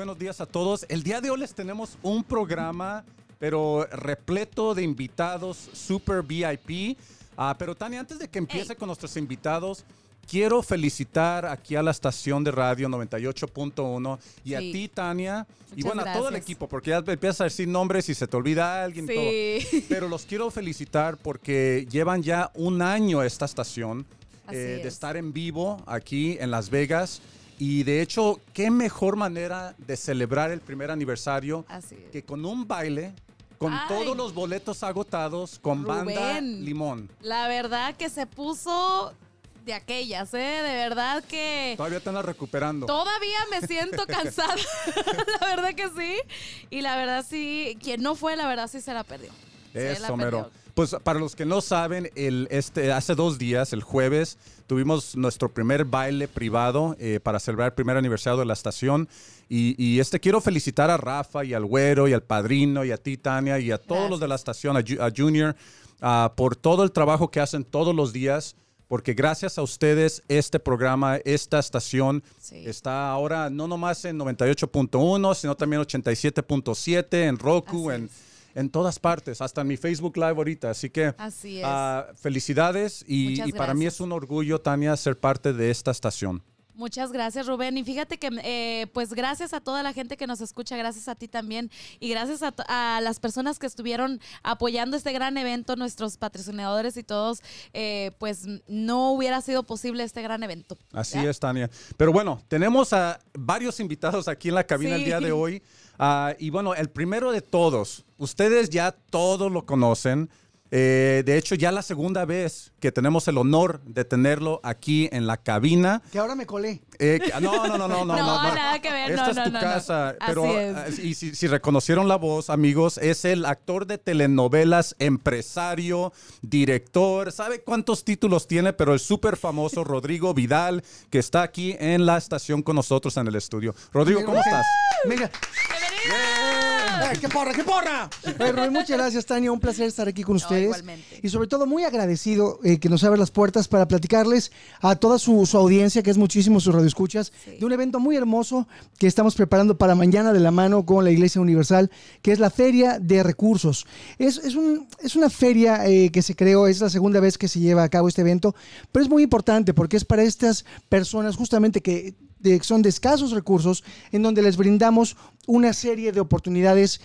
buenos días a todos. El día de hoy les tenemos un programa, pero repleto de invitados super VIP. Ah, pero Tania, antes de que empiece Ey. con nuestros invitados, quiero felicitar aquí a la estación de radio 98.1 y a Sí. ti, Tania, y bueno, a todo el equipo, porque ya empiezas a decir nombres y se te olvida alguien y todo. Sí. Pero los quiero felicitar porque llevan ya un año esta estación eh, de es. estar en vivo aquí en Las Vegas. Y de hecho, qué mejor manera de celebrar el primer aniversario Así es. que con un baile, con Ay. todos los boletos agotados, con banda. Limón. La verdad que se puso de aquellas, ¿eh? De verdad que Todavía te andas recuperando. todavía me siento cansada. la verdad que sí. Y la verdad sí, quien no fue, la verdad sí se la perdió. Eso, mero. Pues para los que no saben, el, este, hace dos días, el jueves, tuvimos nuestro primer baile privado eh, para celebrar el primer aniversario de la estación. Y, y, este quiero felicitar a Rafa y al Güero y al Padrino y a ti, Tania, y a todos los de la estación, a, Ju- a Junior, ah, por todo el trabajo que hacen todos los días. Porque gracias a ustedes, este programa, esta estación Sí. está ahora no nomás en 98.1, sino también 87.7, en Roku, Así en, es. En todas partes, hasta en mi Facebook Live ahorita. Así que Así es. ah, felicidades y, y para mí es un orgullo, Tania, ser parte de esta estación. Muchas gracias, Rubén. Y fíjate que, eh, pues gracias a toda la gente que nos escucha, gracias a ti también y gracias a, las personas que estuvieron apoyando este gran evento, nuestros patrocinadores y todos, eh, pues no hubiera sido posible este gran evento. Así es, Tania. Pero bueno, tenemos a varios invitados aquí en la cabina el día de hoy. Ah, y bueno, el primero de todos, ustedes ya todos lo conocen. Eh, de hecho, ya la segunda vez que tenemos el honor de tenerlo aquí en la cabina. Que ahora me colé. Eh, que- no, no, no, no, no, No, no. nada que ver, Esta no, es no, tu no, no. casa. Pero, Así es. ah, y si, si reconocieron la voz, amigos, es el actor de telenovelas, empresario, director. ¿Sabe cuántos títulos tiene? Pero el súper famoso Rodrigo Vidal, que está aquí en la estación con nosotros en el estudio. Rodrigo, ¿cómo estás? Venga. ¡Eh, ¡Qué porra, qué porra! Oye, Rubén, muchas gracias, Tania. Un placer estar aquí con ustedes. igualmente. Y sobre todo, muy agradecido eh, que nos abre las puertas para platicarles a toda su, su audiencia, que es muchísimo sus radioescuchas, Sí. de un evento muy hermoso que estamos preparando para mañana de la mano con la Iglesia Universal, que es la Feria de Recursos. Es, es, un- es una feria eh, que se creó, es la segunda vez que se lleva a cabo este evento, pero es muy importante porque es para estas personas justamente que de- son de escasos recursos, en donde les brindamos una serie de oportunidades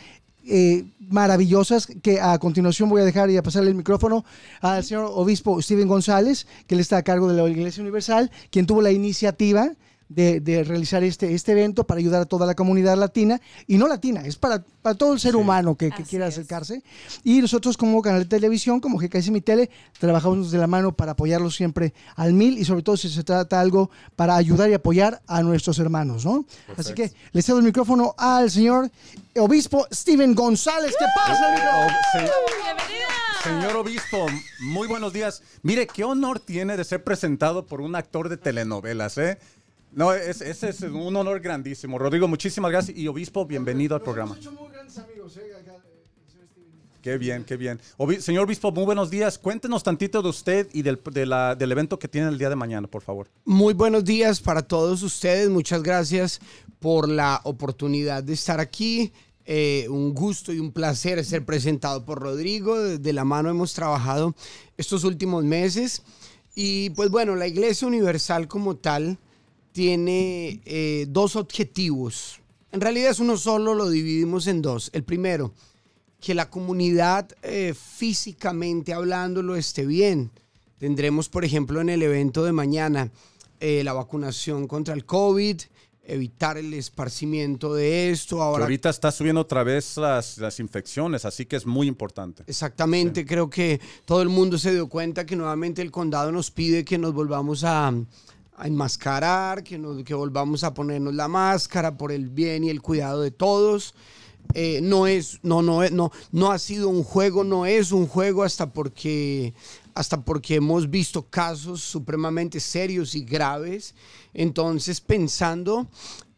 eh, maravillosas que a continuación voy a dejar y a pasarle el micrófono al señor obispo Steven González, que él está a cargo de la Iglesia Universal, quien tuvo la iniciativa de, de realizar este, este evento para ayudar a toda la comunidad latina, y no latina, es para, para todo el ser humano que, que quiera es. acercarse. Y nosotros como canal de televisión, como GKS Mi Tele, trabajamos de la mano para apoyarlos siempre al mil y sobre todo si se trata algo para ayudar y apoyar a nuestros hermanos, ¿no? Así que le cedo el micrófono al señor obispo Steven González. ¿Qué pasa, amigo? Oh, señor Obispo, muy buenos días. Mire, qué honor tiene de ser presentado por un actor de telenovelas, ¿eh? No, es- ese es un honor grandísimo. Rodrigo, muchísimas gracias. Y Obispo, bienvenido al programa. Qué bien, qué bien. Señor Obispo, muy buenos días. Cuéntenos tantito de usted y del, del evento que tiene el día de mañana, por favor. Muy buenos días para todos ustedes. Muchas gracias por la oportunidad de estar aquí. Eh, un gusto y un placer ser presentado por Rodrigo. De la mano hemos trabajado estos últimos meses. Y pues bueno, la Iglesia Universal como tal tiene eh, dos objetivos. En realidad es uno solo, lo dividimos en dos. El primero, que la comunidad eh, físicamente hablándolo esté bien. Tendremos, por ejemplo, en el evento de mañana eh, la vacunación contra el COVID, evitar el esparcimiento de esto. Ahora, ahorita está subiendo otra vez las, las infecciones, así que es muy importante. exactamente, creo que todo el mundo se dio cuenta que nuevamente el condado nos pide que nos volvamos a, enmascarar, que, nos, que volvamos a ponernos la máscara por el bien y el cuidado de todos. Eh, no es, no, no, no, no ha sido un juego, no es un juego hasta porque, hasta porque hemos visto casos supremamente serios y graves. Entonces, pensando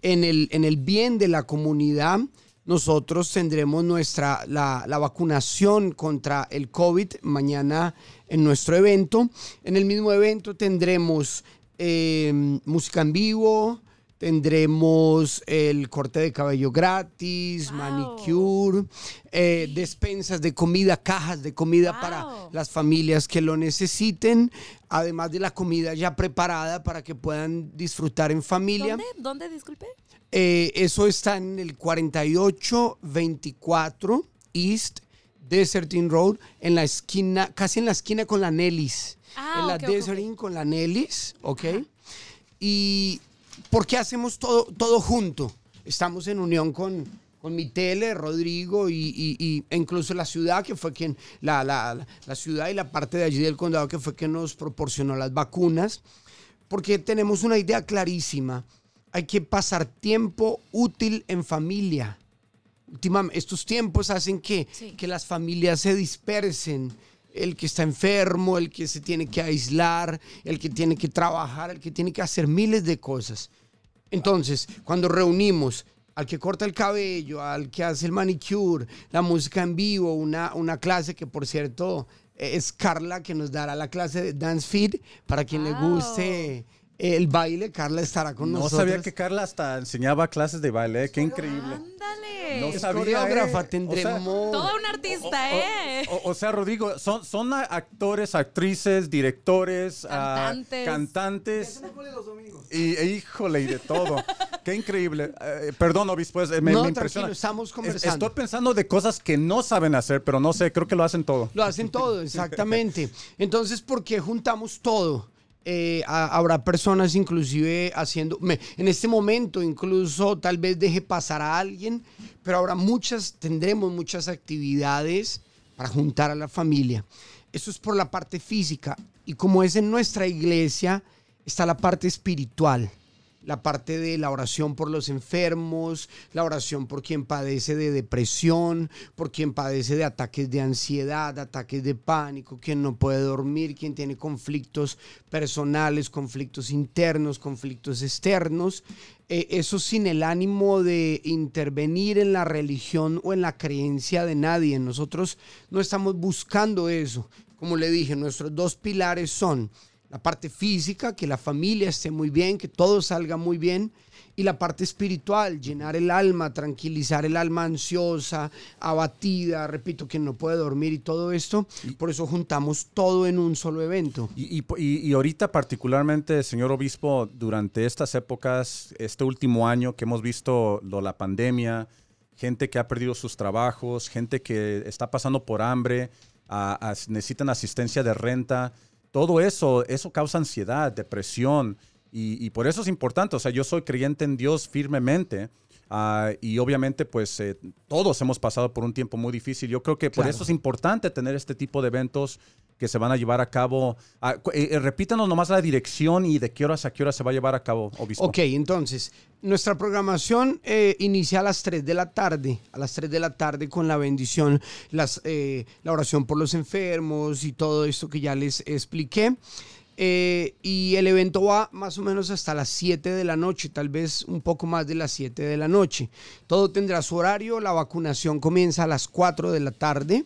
en el, en el bien de la comunidad, nosotros tendremos nuestra, la, la vacunación contra el COVID mañana en nuestro evento. En el mismo evento tendremos eh, música en vivo, Tendremos el corte de cabello gratis, Wow. manicure, eh, despensas de comida, cajas de comida Wow. para las familias que lo necesiten, además de la comida ya preparada para que puedan disfrutar en familia. ¿Dónde? ¿Dónde, disculpe? Eh, eso está en el 4824 East Deserting Road, en la esquina, casi en la esquina con la Nellis. Ah, en la ok, ok, Deserting con la Nellis, ¿ok? Y ¿por qué hacemos todo, todo junto? Estamos en unión con, con mi tele, Rodrigo, y, y- y- incluso la ciudad, que fue quien, la, la- la ciudad y la parte de allí del condado, que fue quien nos proporcionó las vacunas, porque tenemos una idea clarísima. Hay que pasar tiempo útil en familia. Estos tiempos hacen que, Sí. que las familias se dispersen. El que está enfermo, el que se tiene que aislar, el que tiene que trabajar, el que tiene que hacer miles de cosas. Entonces, cuando reunimos al que corta el cabello, al que hace el manicure, la música en vivo, una, una clase que por cierto es Carla que nos dará la clase de Dance Feed para quien le guste el baile, Carla estará con No nosotros. sabía que Carla hasta enseñaba clases de baile. ¿eh? Qué increíble. Ándale. No Es sabía, coreógrafa, ¿eh? O tendremos... Toda una artista, ¿eh? O, o sea, Rodrigo, son, actores, actrices, directores, ah, Cantantes. cantantes. Y, e, híjole, y de todo. Qué increíble. Eh, perdón, obispo, es- me, No, me impresiona. estamos Es- conversando. Estoy pensando de cosas que no saben hacer, pero no sé, creo que lo hacen todo. Lo hacen todo, exactamente. Entonces, ¿por qué juntamos todo? Eh, ha- habrá personas inclusive haciendo, me- en este momento incluso tal vez deje pasar a alguien, pero habrá muchas, tendremos muchas actividades para juntar a la familia. Eso es por la parte física. Y como es en nuestra iglesia, está la parte espiritual la parte de la oración por los enfermos, la oración por quien padece de depresión, por quien padece de ataques de ansiedad, ataques de pánico, quien no puede dormir, quien tiene conflictos personales, conflictos internos, conflictos externos. Eh, eso sin el ánimo de intervenir en la religión o en la creencia de nadie. Nosotros no estamos buscando eso. Como le dije, nuestros dos pilares son la parte física, que la familia esté muy bien, que todo salga muy bien, y la parte espiritual, llenar el alma, tranquilizar el alma ansiosa, abatida, repito, que no puede dormir y todo esto. Por eso juntamos todo en un solo evento. Y, y- y- ahorita particularmente, señor obispo, durante estas épocas, este último año que hemos visto lo- la pandemia, gente que ha perdido sus trabajos, gente que está pasando por hambre, a- a- necesitan asistencia de renta, todo eso, eso causa ansiedad, depresión, y, y por eso es importante, o sea, yo soy creyente en Dios firmemente. ah, y obviamente, pues eh, todos hemos pasado por un tiempo muy difícil. Yo creo que por Claro. eso es importante tener este tipo de eventos que se van a llevar a cabo. Ah, eh, eh, repítanos nomás la dirección y de qué horas a qué hora se va a llevar a cabo, obispo. Ok, entonces, nuestra programación eh, inicia a las 3 de la tarde, a las 3 de la tarde con la bendición, las, la oración por los enfermos y todo esto que ya les expliqué. Y el evento va más o menos hasta las 7 de la noche, tal vez un poco más de las 7 de la noche. Todo tendrá su horario, la vacunación comienza a las 4 de la tarde,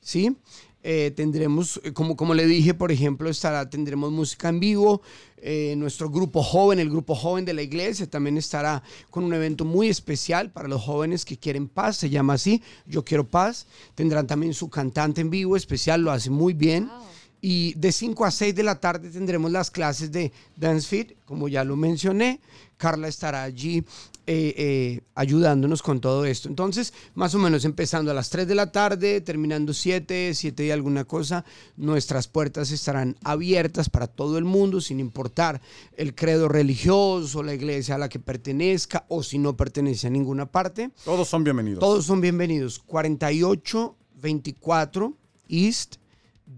¿sí? Eh, tendremos, eh, como, como le dije, por ejemplo, estará, tendremos música en vivo. eh, nuestro grupo joven, el grupo joven de la iglesia, también estará con un evento muy especial para los jóvenes que quieren paz. Se llama así, Yo Quiero Paz. Tendrán también su cantante en vivo especial, lo hace muy bien. Y de 5 a 6 de la tarde tendremos las clases de Dance Fit, como ya lo mencioné. Carla estará allí eh, eh, ayudándonos con todo esto. Entonces, más o menos empezando a las 3 de la tarde, terminando 7, 7 y alguna cosa, nuestras puertas estarán abiertas para todo el mundo, sin importar el credo religioso, la iglesia a la que pertenezca o si no pertenece a ninguna parte. Todos son bienvenidos. Todos son bienvenidos. 4824 East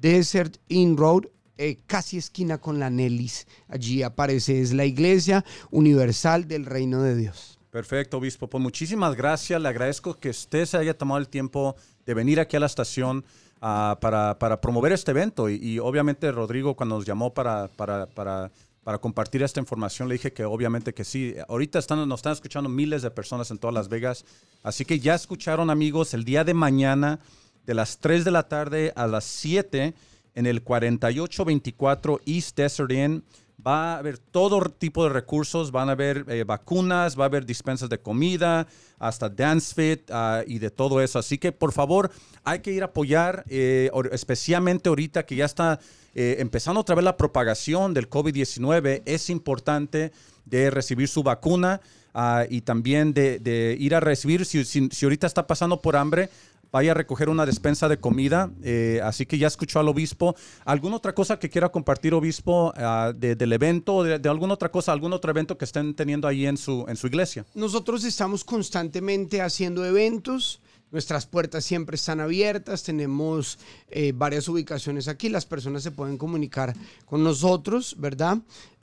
Desert Inn Road, eh, casi esquina con la Nellis. Allí aparece, es la iglesia universal del reino de Dios. Perfecto, obispo. Pues muchísimas gracias. Le agradezco que usted se haya tomado el tiempo de venir aquí a la estación ah, para, para promover este evento. Y, y obviamente Rodrigo cuando nos llamó para, para, para, para compartir esta información, le dije que obviamente que sí. Ahorita están, nos están escuchando miles de personas en todas Las Vegas. Así que ya escucharon amigos, el día de mañana de las 3 de la tarde a las 7 en el 4824 East Desert Inn. Va a haber todo tipo de recursos, van a haber eh, vacunas, va a haber dispensas de comida, hasta Dance Fit ah, y de todo eso. Así que por favor, hay que ir a apoyar, eh, especialmente ahorita que ya está eh, empezando otra vez la propagación del COVID-19. Es importante de recibir su vacuna ah, y también de, ir a recibir, si ahorita está pasando por hambre, vaya a recoger una despensa de comida. eh, así que ya escuchó al obispo. ¿Alguna otra cosa que quiera compartir, obispo, ah, de- del evento, de, de alguna otra cosa, algún otro evento que estén teniendo ahí en su, en su iglesia? Nosotros estamos constantemente haciendo eventos. Nuestras puertas siempre están abiertas. Tenemos eh, varias ubicaciones aquí. Las personas se pueden comunicar con nosotros, ¿verdad?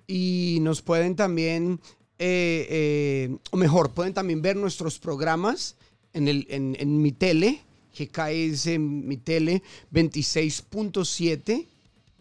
Y nos pueden también, eh, o mejor, pueden también ver nuestros programas en, el, en mi tele, GKS mi tele 26.7.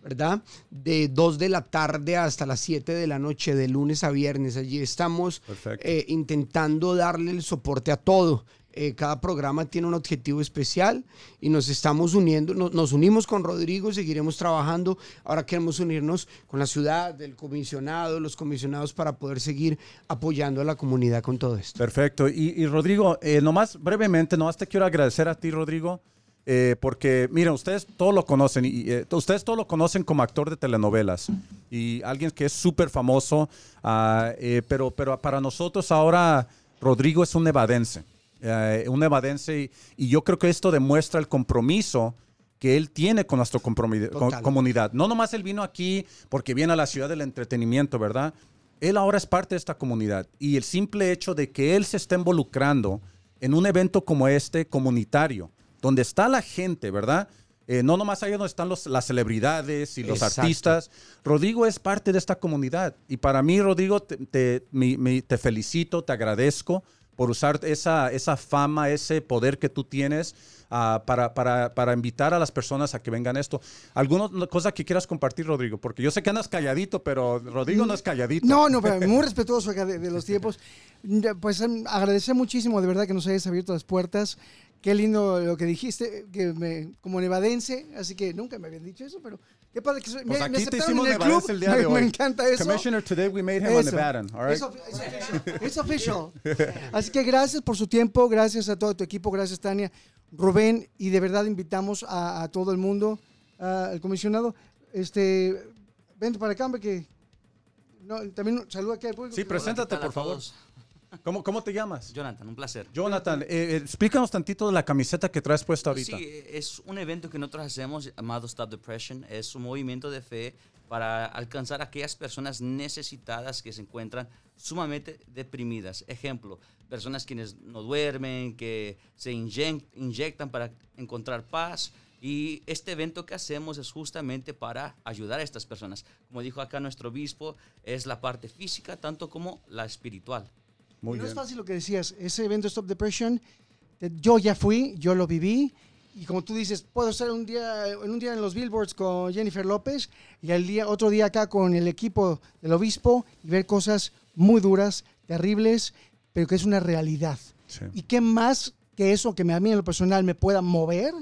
¿verdad? De 2 de la tarde hasta las 7 de la noche, de lunes a viernes. Allí estamos eh, intentando darle el soporte a todo. Eh, cada programa tiene un objetivo especial y nos estamos uniendo, no- nos unimos con Rodrigo, seguiremos trabajando. Ahora queremos unirnos con la ciudad, el comisionado, los comisionados para poder seguir apoyando a la comunidad con todo esto. Perfecto. Y, y Rodrigo, eh, nomás brevemente, nomás te quiero agradecer a ti, Rodrigo, eh, porque miren, ustedes todos lo conocen, y eh, ustedes todos lo conocen como actor de telenovelas y alguien que es súper famoso, ah, eh, pero, pero para nosotros ahora Rodrigo es un nevadense, eh, un nevadense y, y yo creo que esto demuestra el compromiso que él tiene con nuestra Total. comunidad. No nomás él vino aquí porque viene a la ciudad del entretenimiento, ¿verdad? Él ahora es parte de esta comunidad y el simple hecho de que él se esté involucrando en un evento como este comunitario, donde está la gente, ¿verdad? Eh, no nomás ahí donde están los- las celebridades y los Exacto. artistas. Rodrigo es parte de esta comunidad. Y para mí, Rodrigo, te, te- mi- mi- te felicito, te agradezco por usar esa, esa fama, ese poder que tú tienes ah, para, para, para invitar a las personas a que vengan esto. ¿Alguna cosa que quieras compartir, Rodrigo? Porque yo sé que andas calladito, pero Rodrigo no es calladito. No, no, pero muy respetuoso de, de los tiempos. Pues em, agradecer muchísimo de verdad que nos hayas abierto las puertas. Qué lindo lo que dijiste, que me, como nevadense, así que nunca me habían dicho eso, pero qué padre que soy. Pues me, me aquí te aceptaron hicimos en el nevadense club. el día de me, hoy. me encanta eso. Commissioner, today we made him a Eso. Nevadan, all right? Es official. Es official. Así que gracias por su tiempo, gracias a todo tu equipo, gracias Tania, Rubén, y de verdad invitamos a, a todo el mundo, a- al comisionado, este, vente para acá, hombre, que no, también saluda aquí al público. Sí, preséntate, ¿Qué tal a por favor. ¿Cómo, cómo te llamas? Jonathan, un placer. Jonathan, eh, eh, explícanos tantito de la camiseta que traes puesta ahorita. Sí, es un evento que nosotros hacemos llamado Stop Depression. Es un movimiento de fe para alcanzar a aquellas personas necesitadas que se encuentran sumamente deprimidas. Ejemplo, personas quienes no duermen, que se inyec- inyectan para encontrar paz. Y este evento que hacemos es justamente para ayudar a estas personas. Como dijo acá nuestro obispo, es la parte física tanto como la espiritual. Muy no bien. es fácil lo que decías. Ese evento Stop Depression, eh, yo ya fui, yo lo viví. Y como tú dices, puedo estar un día, en un día en los billboards con Jennifer López y al día, otro día acá con el equipo del obispo y ver cosas muy duras, terribles, pero que es una realidad. Sí. ¿Y qué más que eso que me- a mí en lo personal me pueda mover?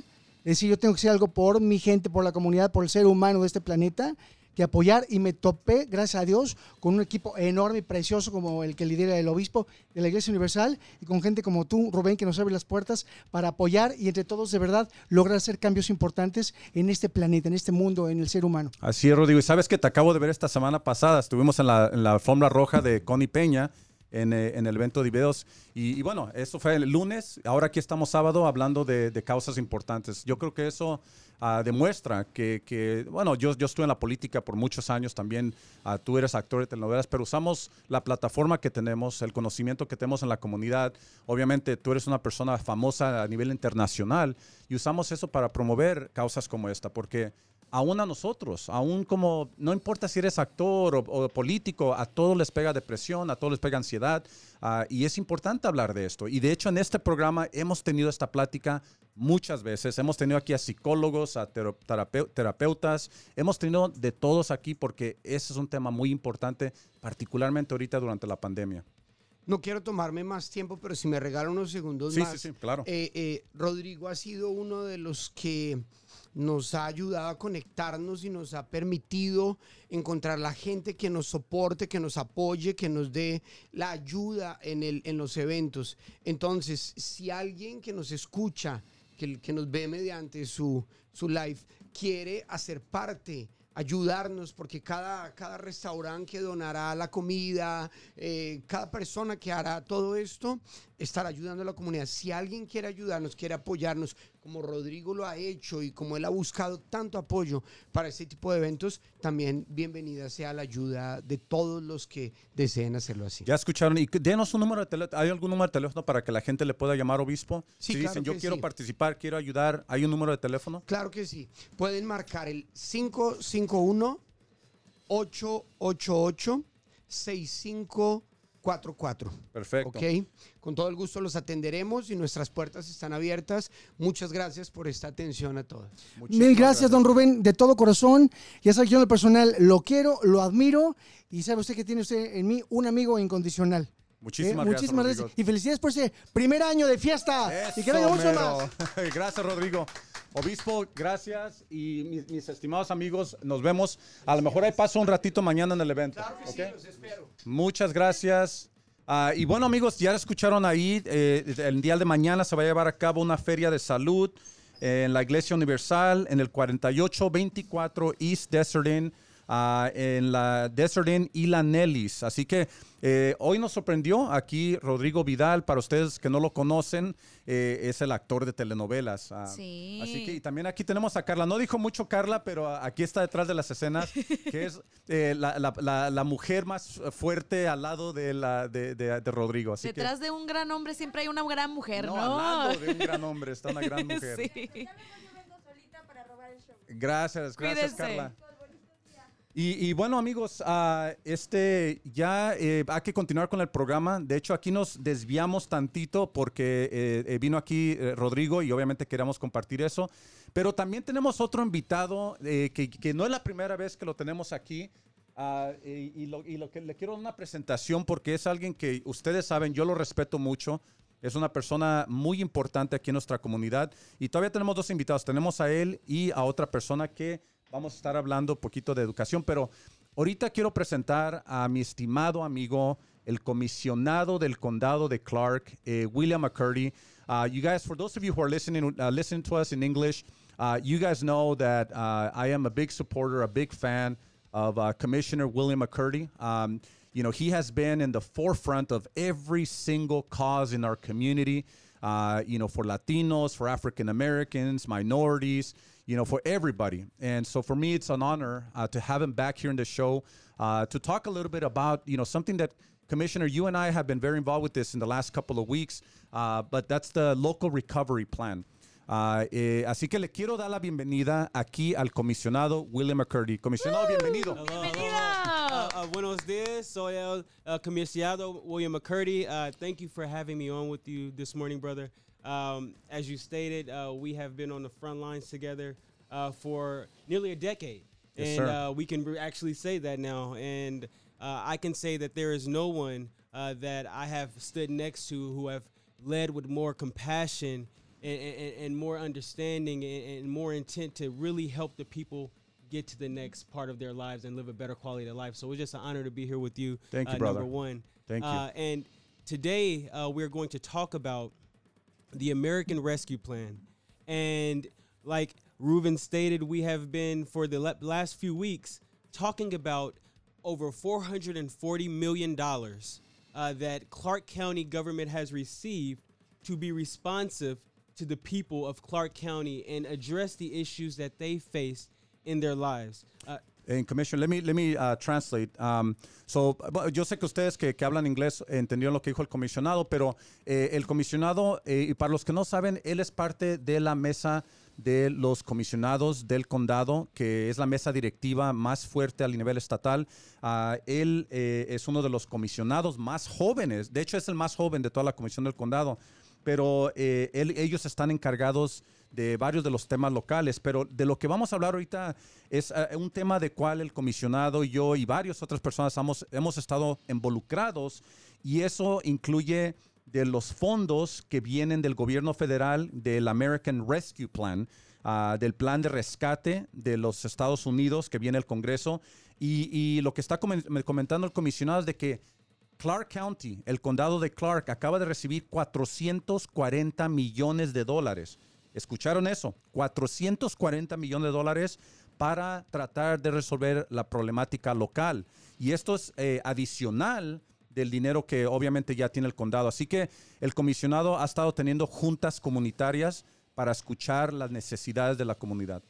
Decir, yo tengo que hacer algo por mi gente, por la comunidad, por el ser humano de este planeta, que apoyar. Y me topé, gracias a Dios, con un equipo enorme y precioso como el que lidera el obispo de la Iglesia Universal y con gente como tú, Rubén, que nos abre las puertas para apoyar y entre todos de verdad lograr hacer cambios importantes en este planeta, en este mundo, en el ser humano. Así es, Rodrigo. Y sabes que te acabo de ver esta semana pasada. Estuvimos en la, en alfombra roja de Connie Peña en, eh, el evento de videos. Y, bueno, eso fue el lunes. Ahora aquí estamos sábado hablando de, de causas importantes. Yo creo que eso ah, demuestra que, bueno, yo, yo estuve en la política por muchos años también. ah, tú eres actor de telenovelas, pero usamos la plataforma que tenemos, el conocimiento que tenemos en la comunidad. Obviamente tú eres una persona famosa a nivel internacional y usamos eso para promover causas como esta, porque aún a nosotros, aún como, no importa si eres actor o, político, a todos les pega depresión, a todos les pega ansiedad, ah, y es importante hablar de esto. Y de hecho en este programa hemos tenido esta plática muchas veces, hemos tenido aquí a psicólogos, a terapeutas, hemos tenido de todos aquí porque ese es un tema muy importante, particularmente ahorita durante la pandemia. No quiero tomarme más tiempo, pero si me regala unos segundos Sí, más. sí, sí, claro. Eh, eh, Rodrigo ha sido uno de los que nos ha ayudado a conectarnos y nos ha permitido encontrar la gente que nos soporte, que nos apoye, que nos dé la ayuda en, el, en los eventos. Entonces, si alguien que nos escucha, que, que nos ve mediante su, su live, quiere hacer parte ayudarnos, porque cada, cada restaurante que donará la comida, eh, cada persona que hará todo esto, estará ayudando a la comunidad. Si alguien quiere ayudarnos, quiere apoyarnos, como Rodrigo lo ha hecho y como él ha buscado tanto apoyo para este tipo de eventos, también bienvenida sea la ayuda de todos los que deseen hacerlo así. Ya escucharon. Y denos un número de teléfono. ¿Hay algún número de teléfono para que la gente le pueda llamar obispo? Sí, si claro dicen, yo que quiero sí. participar, quiero ayudar, ¿hay un número de teléfono? Claro que sí. Pueden marcar el 551 888 6544. Perfecto. Ok, con todo el gusto los atenderemos y nuestras puertas están abiertas. Muchas gracias por esta atención a todos. Muchísimas Mil gracias, don Rubén, de todo corazón. Ya sabe que yo en lo personal lo quiero, lo admiro y sabe usted que tiene usted en mí un amigo incondicional. Muchísimas ¿Eh? gracias, Muchísimas gracias. Y felicidades por ese primer año de fiesta. y que venga mucho mero. más. gracias, Rodrigo. Obispo, gracias. Y mis, mis estimados amigos, nos vemos. A lo mejor ahí paso un ratito mañana en el evento. ¿ok? espero. Muchas gracias. Ah, y bueno, amigos, ya escucharon ahí, eh, el día de mañana se va a llevar a cabo una feria de salud en la Iglesia Universal en el 4824 East Desert Inn, ah, en la Desert Inn y la Nellis. Así que eh, hoy nos sorprendió aquí Rodrigo Vidal, para ustedes que no lo conocen, eh, es el actor de telenovelas. ah, Sí. Así que y también aquí tenemos a Carla. No dijo mucho Carla, pero aquí está detrás de las escenas, que es eh, la, la- la- la mujer más fuerte al lado de, la, de, de- de Rodrigo. Así Detrás de un gran hombre siempre hay una gran mujer, ¿no? no, al lado de un gran hombre, está una gran mujer. Sí. Gracias, gracias Cuídense. Carla. Y, y bueno amigos, ah, este ya eh, hay que continuar con el programa. De hecho aquí nos desviamos tantito porque eh, eh, vino aquí eh, Rodrigo y obviamente queríamos compartir eso. Pero también tenemos otro invitado eh, que, que no es la primera vez que lo tenemos aquí. Ah, y, y lo, y lo que le quiero dar una presentación porque es alguien que ustedes saben, yo lo respeto mucho. Es una persona muy importante aquí en nuestra comunidad. Y todavía tenemos dos invitados. Tenemos a él y a otra persona que vamos a estar hablando un poquito de educación. Pero ahorita quiero presentar a mi estimado amigo, el comisionado del condado de Clark, eh, William McCurdy. Uh, you guys, for those of you who are listening, uh, listening to us in English, uh, you guys know that uh, I am a big supporter, a big fan of uh, Commissioner William McCurdy. Um, you know, he has been in the forefront of every single cause in our community, uh, you know, for Latinos, for African Americans, minorities, you know, for everybody. And so for me, it's an honor uh, to have him back here in the show uh, to talk a little bit about, you know, something that Commissioner, you and I have been very involved with this in the last couple of weeks, uh, but that's the local recovery plan. Ah, eh, así que le quiero dar la bienvenida aquí al comisionado William McCurdy. Comisionado, bienvenido. Bienvenido. Uh, uh, buenos dias, soy el uh, comisionado William McCurdy. Uh, thank you for having me on with you this morning, brother. Um, as you stated, uh, we have been on the front lines together uh, for nearly a decade. Yes, and. Uh, we can re- actually say that now. And uh, I can say that there is no one uh, that I have stood next to who have led with more compassion and, and, and more understanding and, and more intent to really help the people get to the next part of their lives and live a better quality of life. So it's just an honor to be here with you. Thank you, uh, brother. Number one. Thank you. Uh, and today uh, we're going to talk about the American Rescue Plan. And like Ruben stated, we have been for the le- last few weeks talking about over $440 million uh, that Clark County government has received to be responsive to the people of Clark County and address the issues that they face in their lives. Uh, En Commission, let me, let me uh, translate. Um, so, yo sé que ustedes que, que hablan inglés entendieron lo que dijo el comisionado, pero eh, el comisionado, eh, y para los que no saben, él es parte de la mesa de los comisionados del condado, que es la mesa directiva más fuerte a nivel estatal. Ah, él eh, es uno de los comisionados más jóvenes, de hecho es el más joven de toda la comisión del condado. pero eh, él- ellos están encargados de varios de los temas locales, pero de lo que vamos a hablar ahorita es eh, un tema de cual el comisionado yo y varias otras personas hemos, hemos estado involucrados y eso incluye de los fondos que vienen del gobierno federal, del American Rescue Plan, ah, del plan de rescate de los Estados Unidos que viene el Congreso y, y lo que está comen- comentando el comisionado es de que Clark County, el condado de Clark, acaba de recibir 440 millones de dólares. ¿Escucharon eso? 440 millones de dólares para tratar de resolver la problemática local. Y esto es eh, adicional del dinero que obviamente ya tiene el condado. Así que el comisionado ha estado teniendo juntas comunitarias para escuchar las necesidades de la comunidad.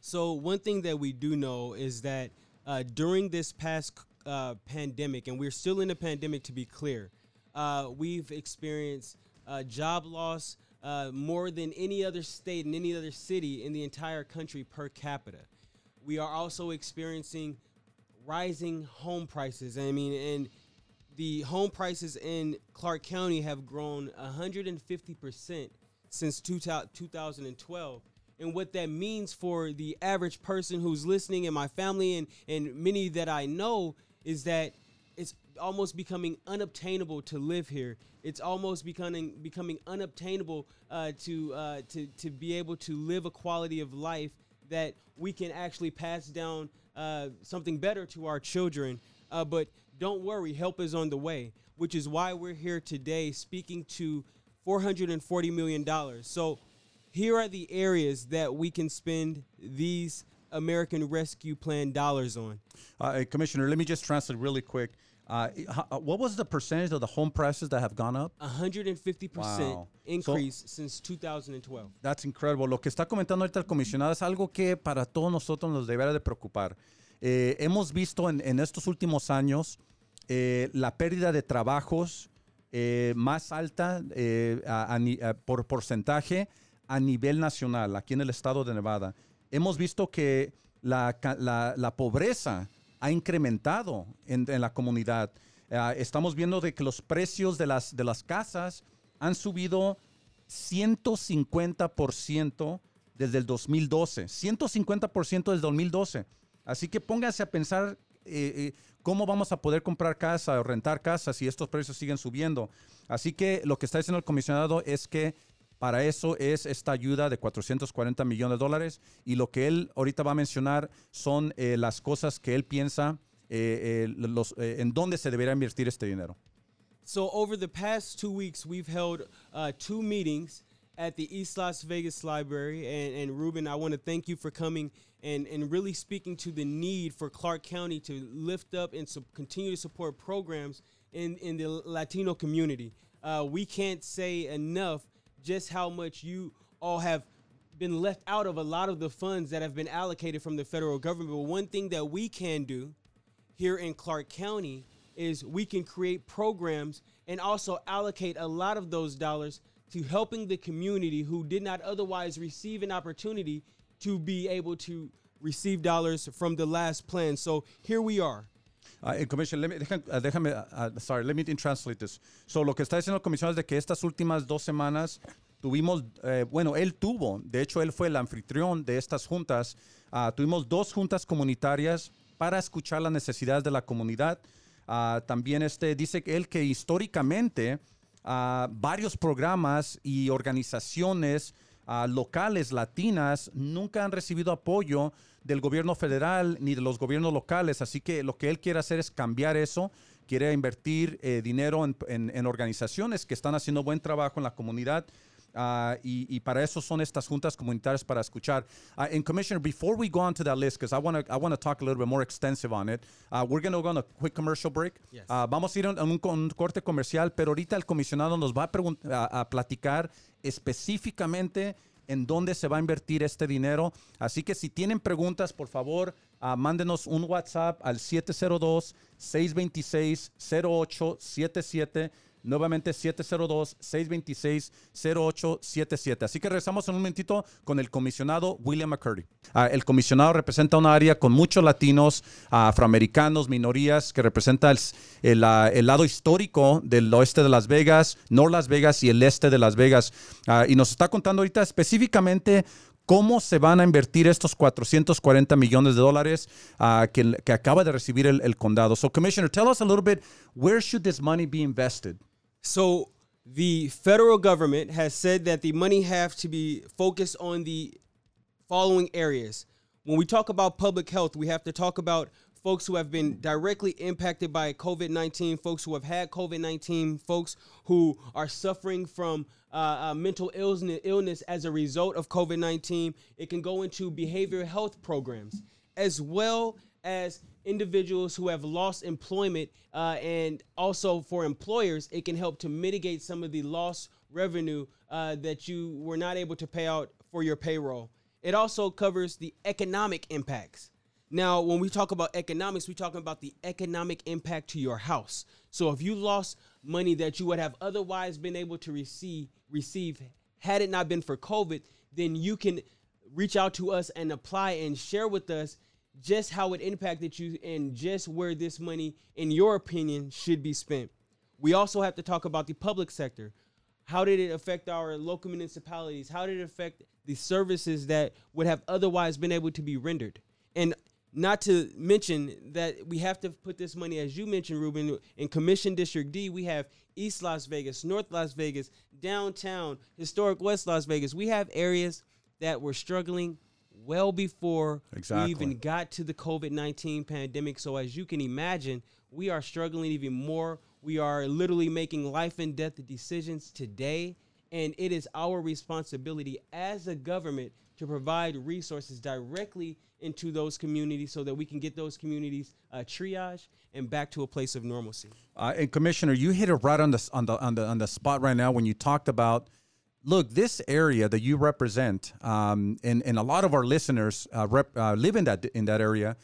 So one thing that we do know is that uh, during this past uh, pandemic, and we're still in a pandemic to be clear, uh, we've experienced uh, job loss uh, more than any other state and any other city in the entire country per capita. We are also experiencing rising home prices. I mean, and the home prices in Clark County have grown 150% since 2012. And what that means for the average person who's listening and my family and, and many that I know is that it's almost becoming unobtainable to live here. It's almost becoming becoming unobtainable uh, to, uh, to to be able to live a quality of life that we can actually pass down uh, something better to our children. Uh, but don't worry, help is on the way, which is why we're here today speaking to $440 million. So here are the areas that we can spend these American Rescue Plan dollars on. Uh, Commissioner, let me just translate really quick. Uh, how- uh, what was the percentage of the home prices that have gone up? 150% Wow. increase since 2012. That's incredible. Lo que está comentando ahorita el comisionado es algo que para todos nosotros nos debería de preocupar. Eh, hemos visto en, en estos últimos años eh, la pérdida de trabajos eh, más alta eh, a- a a- por porcentaje a nivel nacional, aquí en el estado de Nevada. Hemos visto que la, la- la pobreza ha incrementado en, en la comunidad. Ah, estamos viendo de que los precios de las, de las casas han subido 150% desde el 2012. 150% desde el 2012. Así que pónganse a pensar eh, eh, cómo vamos a poder comprar casa o rentar casa si estos precios siguen subiendo. Así que lo que está diciendo el comisionado es que para eso es esta ayuda de 440 millones de dólares y lo que él ahorita va a mencionar son eh, las cosas que él piensa eh, eh, los, eh, en dónde se debería invertir este dinero. So over the past two weeks, we've held uh, two meetings at the East Las Vegas Library. And, and Ruben, I want to thank you for coming and, and really speaking to the need for Clark County to lift up and su- continue to support programs in, in the Latino community. Uh, we can't say enough just how much you all have been left out of a lot of the funds that have been allocated from the federal government. But one thing that we can do here in Clark County is we can create programs and also allocate a lot of those dollars to helping the community who did not otherwise receive an opportunity to be able to receive dollars from the last plan. So here we are. Uh, let me- deja- uh, déjame, uh, sorry, let me translate this. So, lo que está diciendo el comisionado es de que estas últimas dos semanas tuvimos, eh, bueno, él tuvo, de hecho, él fue el anfitrión de estas juntas. Ah, tuvimos dos juntas comunitarias para escuchar las necesidades de la comunidad. Ah, también este, dice él que históricamente ah, varios programas y organizaciones ah, locales latinas nunca han recibido apoyo del gobierno federal ni de los gobiernos locales. Así que lo que él quiere hacer es cambiar eso. Quiere invertir eh, dinero en, en- en organizaciones que están haciendo buen trabajo en la comunidad. ah, y, y para eso son estas juntas comunitarias para escuchar. Uh, and Commissioner, before we go on to that list, because I want to I talk a little bit more extensive on it, uh, we're going to go on a quick commercial break. Yes. Ah, vamos a ir a un, con- un corte comercial, pero ahorita el comisionado nos va a, a- a platicar específicamente en dónde se va a invertir este dinero. Así que si tienen preguntas, por favor, ah, mándenos un WhatsApp al 702-626-0877. Nuevamente 702-626-0877. Así que regresamos en un momentito con el comisionado William McCurdy. Ah, el comisionado representa un área con muchos latinos, afroamericanos, minorías, que representa el, lado histórico del oeste de Las Vegas, North Las Vegas y el este de Las Vegas. Ah, y nos está contando ahorita específicamente cómo se van a invertir estos 440 millones de dólares ah, que, que acaba de recibir el, el condado. So, Commissioner, tell us a little bit, where should this money be invested? So the federal government has said that the money have to be focused on the following areas. When we talk about public health, we have to talk about folks who have been directly impacted by COVID 19, folks who have had COVID 19, folks who are suffering from uh, uh, mental illness, illness as a result of COVID 19. It can go into behavioral health programs, as well as individuals who have lost employment. Uh, and also for employers, it can help to mitigate some of the lost revenue uh, that you were not able to pay out for your payroll. It also covers the economic impacts. Now, when we talk about economics, we're talking about the economic impact to your house. So if you lost money that you would have otherwise been able to receive receive had it not been for COVID, then you can reach out to us and apply and share with us just how it impacted you and just where this money, in your opinion, should be spent. We also have to talk about the public sector. How did it affect our local municipalities? How did it affect the services that would have otherwise been able to be rendered? And not to mention that we have to put this money, as you mentioned, Ruben, in Commission District D, we have East Las Vegas, North Las Vegas, downtown, historic West Las Vegas. We have areas that were struggling well before Exactly. we even got to the COVID 19 pandemic. So, as you can imagine, we are struggling even more. We are literally making life and death decisions today. And it is our responsibility as a government to provide resources directly into those communities so that we can get those communities uh, triage and back to a place of normalcy. Uh, and Commissioner, you hit it right on the on the on the on the spot right now when you talked about. Look, this area that you represent, um, and and a lot of our listeners uh, rep, uh, live in that in that area.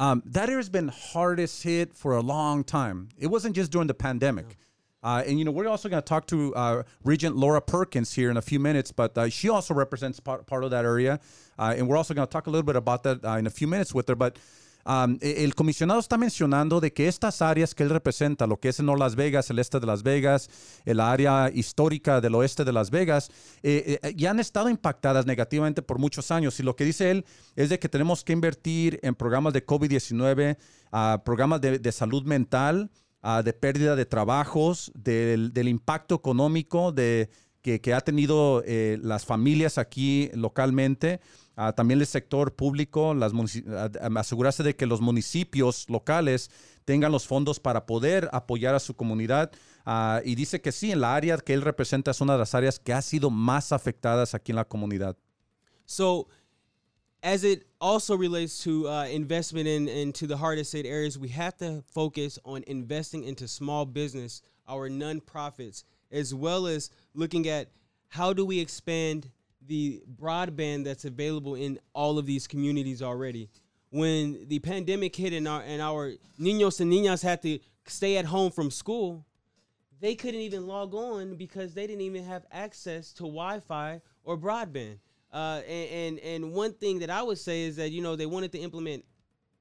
Um, that area has been hardest hit for a long time. It wasn't just during the pandemic. Uh, and you know, we're also going to talk to uh, Regent Laura Perkins here in a few minutes, but uh, she also represents part, part of that area, uh, and we're also going to talk a little bit about that uh, in a few minutes with her. But um, el comisionado está mencionando de que estas áreas que él representa, lo que es North Las Vegas, el este de Las Vegas, el área histórica del oeste de Las Vegas, eh, eh, ya han estado impactadas negativamente por muchos años. Y lo que dice él es de que tenemos que invertir en programas de COVID-19, ah, programas de, salud mental, ah, de pérdida de trabajos, del, impacto económico que, que ha tenido eh, las familias aquí localmente, también el sector público, las asegurarse de que los municipios locales tengan los fondos para poder apoyar a su comunidad. Ah, y dice que sí, en la área que él representa es una de las áreas que ha sido más afectadas aquí en la comunidad. So, as it also relates to uh, investment in into the hardest hit areas, we have to focus on investing into small business, our nonprofits, as well as looking at how do we expand the broadband that's available in all of these communities already. When the pandemic hit and our and our niños and niñas had to stay at home from school, they couldn't even log on because they didn't even have access to Wi-Fi or broadband. Uh, and, and and one thing that I would say is that you know they wanted to implement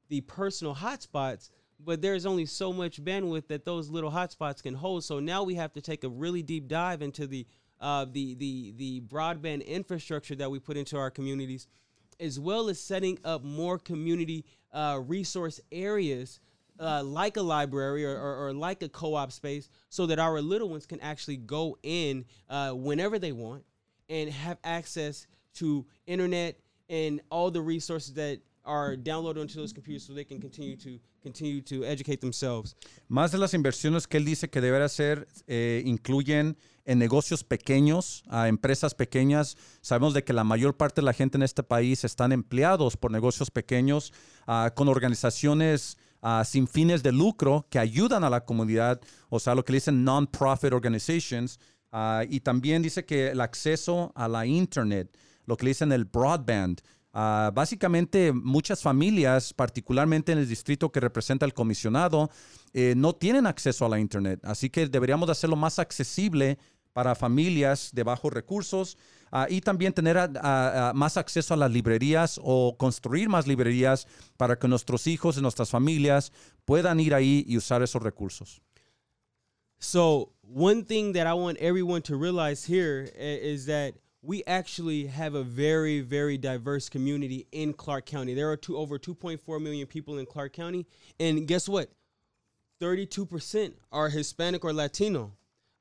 the personal hotspots, but there's only so much bandwidth that those little hotspots can hold. So now we have to take a really deep dive into the uh, the the the broadband infrastructure that we put into our communities, as well as setting up more community uh, resource areas uh, like a library or, or, or like a co-op space so that our little ones can actually go in uh, whenever they want and have access to internet and all the resources that are downloaded onto those computers so they can continue to continue to educate themselves. Más de las inversiones que él dice que deberá hacer eh, incluyen en negocios pequeños, a empresas pequeñas. Sabemos de que la mayor parte de la gente en este país están empleados por negocios pequeños, ah, con organizaciones ah, sin fines de lucro que ayudan a la comunidad, o sea, lo que dicen non-profit organizations. Ah, y también dice que el acceso a la internet, lo que dicen el broadband, Ah, básicamente, muchas familias, particularmente en el distrito que representa el comisionado, eh, no tienen acceso a la Internet. Así que deberíamos de hacerlo más accesible para familias de bajos recursos ah, y también tener más acceso a las librerías o construir más librerías para que nuestros hijos y nuestras familias puedan ir ahí y usar esos recursos. So, one thing that I want everyone to realize here i- is that we actually have a very, very diverse community in Clark County. There are two, over 2.4 million people in Clark County. And guess what? 32% are Hispanic or Latino.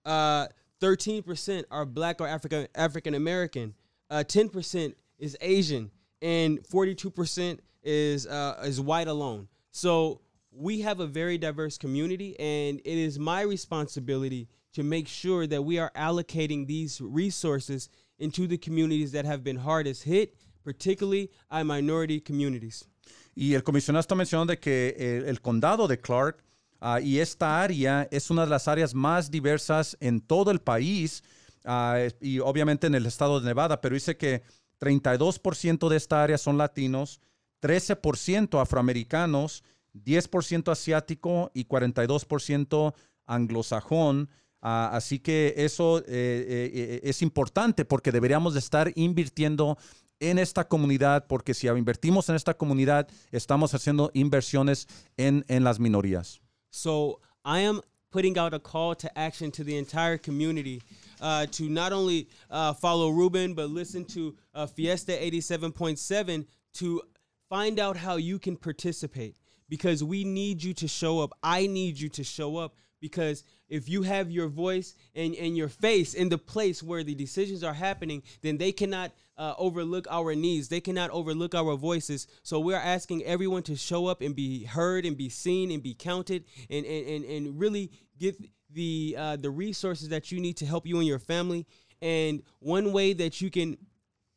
Uh, 13% are black or African African American. Uh, 10% is Asian, and 42% is uh, is white alone. So we have a very diverse community, and it is my responsibility to make sure that we are allocating these resources into the communities that have been hardest hit, particularly our minority communities. Y el comisionado está mencionando de que eh, el condado de Clark ah, y esta área es una de las áreas más diversas en todo el país ah, y obviamente en el estado de Nevada, pero dice que 32% de esta área son latinos, 13% afroamericanos, 10% asiático y 42% anglosajón. Ah, así que eso eh, eh, eh, es importante porque deberíamos de estar invirtiendo en esta comunidad, porque si invertimos en esta comunidad, estamos haciendo inversiones en, en las minorías. So I am putting out a call to action to the entire community uh, to not only uh, follow Ruben, but listen to uh, Fiesta 87.7 to find out how you can participate because we need you to show up. I need you to show up because if you have your voice and, and your face in the place where the decisions are happening, then they cannot uh, overlook our needs. They cannot overlook our voices. So we're asking everyone to show up and be heard and be seen and be counted and, and, and, and really get the, uh, the resources that you need to help you and your family. And one way that you can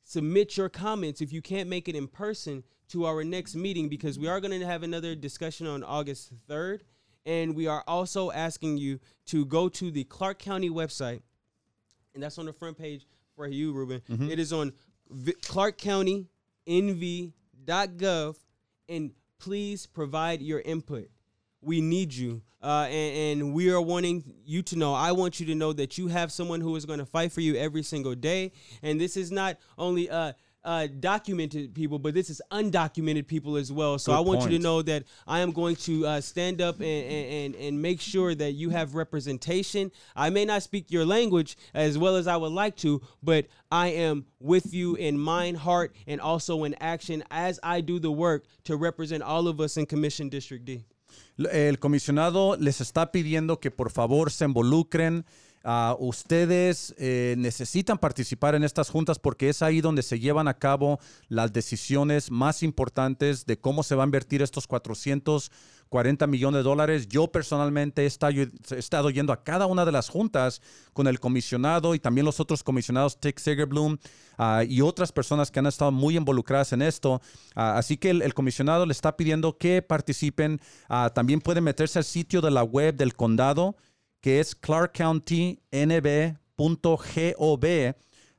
submit your comments if you can't make it in person to our next meeting because we are going to have another discussion on August 3rd. And we are also asking you to go to the Clark County website, and that's on the front page for you, Ruben. It is on vi- clarkcountynv.gov, and please provide your input. We need you, uh, and, and we are wanting you to know. I want you to know that you have someone who is going to fight for you every single day, and this is not only uh, uh, documented people, but this is undocumented people as well. So Good I want you to know that I am going to uh, stand up and, and, and make sure that you have representation. I may not speak your language as well as I would like to, but I am with you in mind, heart, and also in action as I do the work to represent all of us in Commission District D. El comisionado les está pidiendo que por favor se involucren. Ustedes eh, necesitan participar en estas juntas porque es ahí donde se llevan a cabo las decisiones más importantes de cómo se va a invertir estos 440 millones de dólares. Yo personalmente he estado, he yendo a cada una de las juntas con el comisionado y también los otros comisionados, Tick Sigerbloom ah, y otras personas que han estado muy involucradas en esto. Ah, así que el, el comisionado le está pidiendo que participen. Ah, también pueden meterse al sitio de la web del condado que es clarkcountynb.gov.